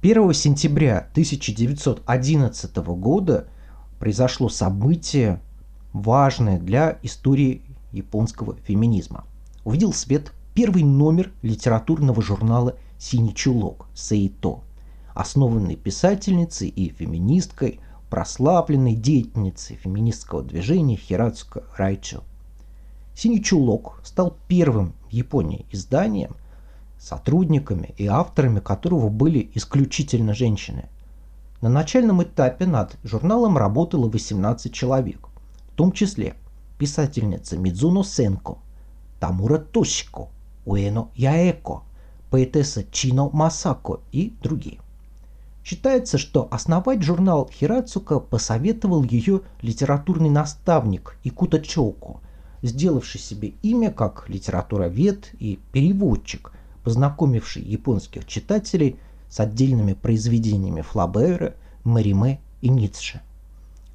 1 сентября 1911 года произошло событие, важное для истории японского феминизма. Увидел свет первый номер литературного журнала «Синий чулок» Сейто, основанный писательницей и феминисткой, прославленной деятельницей феминистского движения Хирацука Райчо. «Синий чулок» стал первым в Японии изданием, сотрудниками и авторами которого были исключительно женщины. На начальном этапе над журналом работало 18 человек, в том числе писательница Мидзуно Сенко, Тамура Тошико, Уэно Яэко, поэтесса Чино Масако и другие. Считается, что основать журнал Хирацука посоветовал ее литературный наставник Икута Чоуко, сделавший себе имя как литературовед и переводчик, познакомивший японских читателей с отдельными произведениями Флабера, Мариме и Ницше.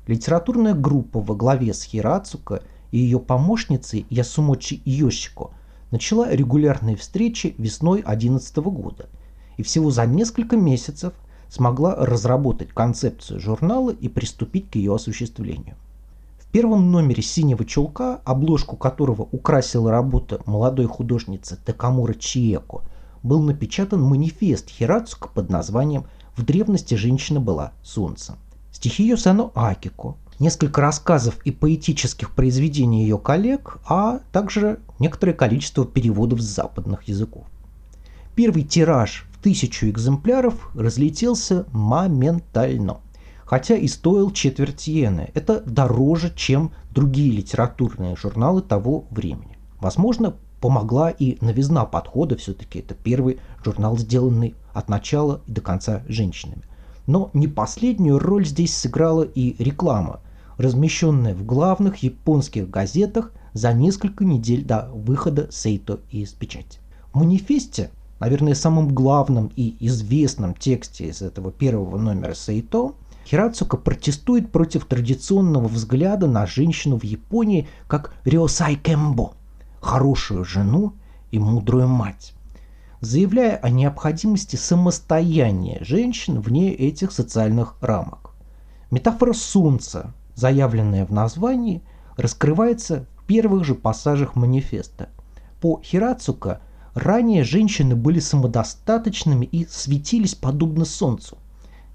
Литературная группа во главе с Хирацука и ее помощницей Ясумочи Йошико – начала регулярные встречи весной 2011 года и всего за несколько месяцев смогла разработать концепцию журнала и приступить к ее осуществлению. Первом номере «Синего чулка», обложку которого украсила работа молодой художницы Такамура Чиеко, был напечатан манифест Хирацука под названием «В древности женщина была солнцем». Стихи Йосано Акико, несколько рассказов и поэтических произведений ее коллег, а также некоторое количество переводов с западных языков. Первый тираж в тысячу экземпляров разлетелся моментально, хотя и стоил четверть иены. Это дороже, чем другие литературные журналы того времени. Возможно, помогла и новизна подхода, все-таки это первый журнал, сделанный от начала и до конца женщинами. Но не последнюю роль здесь сыграла и реклама, размещенная в главных японских газетах за несколько недель до выхода Сейто из печати. В манифесте, наверное, самым главным и известным тексте из этого первого номера Сейто, Хирацука протестует против традиционного взгляда на женщину в Японии как Рёсай Кэмбо – хорошую жену и мудрую мать заявляя о необходимости самостояния женщин вне этих социальных рамок. Метафора солнца, заявленная в названии, раскрывается в первых же пассажах манифеста. По Хирацука ранее женщины были самодостаточными и светились подобно солнцу.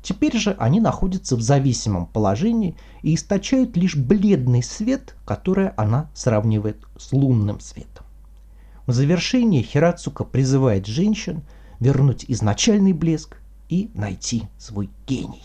Теперь же они находятся в зависимом положении и источают лишь бледный свет, который она сравнивает с лунным светом. В завершение Хирацука призывает женщин вернуть изначальный блеск и найти свой гений.